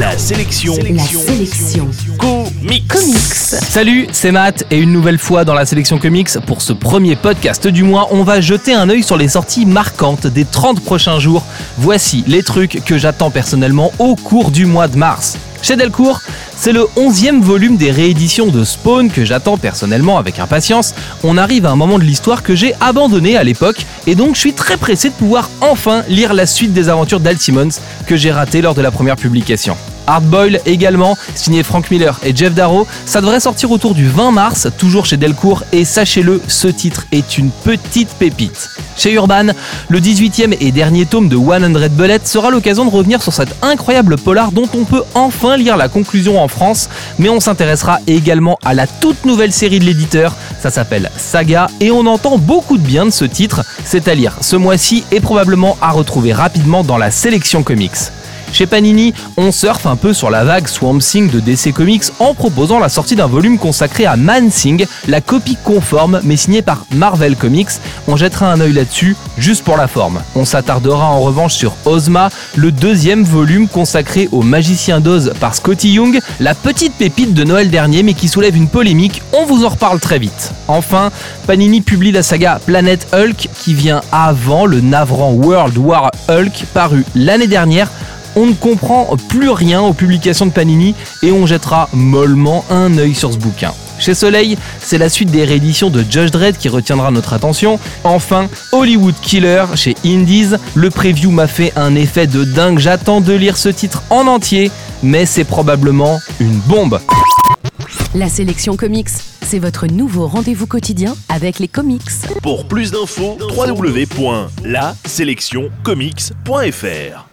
La sélection. La sélection. Comics. Comics. Salut, c'est Matt et une nouvelle fois dans la sélection comics, pour ce premier podcast du mois, on va jeter un œil sur les sorties marquantes des 30 prochains jours. Voici les trucs que j'attends personnellement au cours du mois de mars. Chez Delcourt, c'est le 11e volume des rééditions de Spawn que j'attends personnellement avec impatience. On arrive à un moment de l'histoire que j'ai abandonné à l'époque et donc je suis très pressé de pouvoir enfin lire la suite des aventures d'Al Simmons que j'ai raté lors de la première publication. Hardboil également, signé Frank Miller et Jeff Darrow. Ça devrait sortir autour du 20 mars, toujours chez Delcourt, et sachez-le, ce titre est une petite pépite. Chez Urban, le 18e et dernier tome de 100 Bullet sera l'occasion de revenir sur cet incroyable polar dont on peut enfin lire la conclusion en France, mais on s'intéressera également à la toute nouvelle série de l'éditeur, ça s'appelle Saga, et on entend beaucoup de bien de ce titre, c'est à lire ce mois-ci et probablement à retrouver rapidement dans la sélection comics. Chez Panini, on surfe un peu sur la vague Swamp Thing de DC Comics en proposant la sortie d'un volume consacré à Man Thing, la copie conforme mais signée par Marvel Comics. On jettera un œil là-dessus juste pour la forme. On s'attardera en revanche sur Ozma, le deuxième volume consacré au magicien d'Oz par Scotty Young, la petite pépite de Noël dernier mais qui soulève une polémique, on vous en reparle très vite. Enfin, Panini publie la saga Planet Hulk qui vient avant le navrant World War Hulk paru l'année dernière on ne comprend plus rien aux publications de Panini et on jettera mollement un œil sur ce bouquin. Chez Soleil, c'est la suite des rééditions de Judge Dredd qui retiendra notre attention. Enfin, Hollywood Killer chez Indies. Le preview m'a fait un effet de dingue. J'attends de lire ce titre en entier, mais c'est probablement une bombe. La sélection comics, c'est votre nouveau rendez-vous quotidien avec les comics. Pour plus d'infos, www.laselectioncomics.fr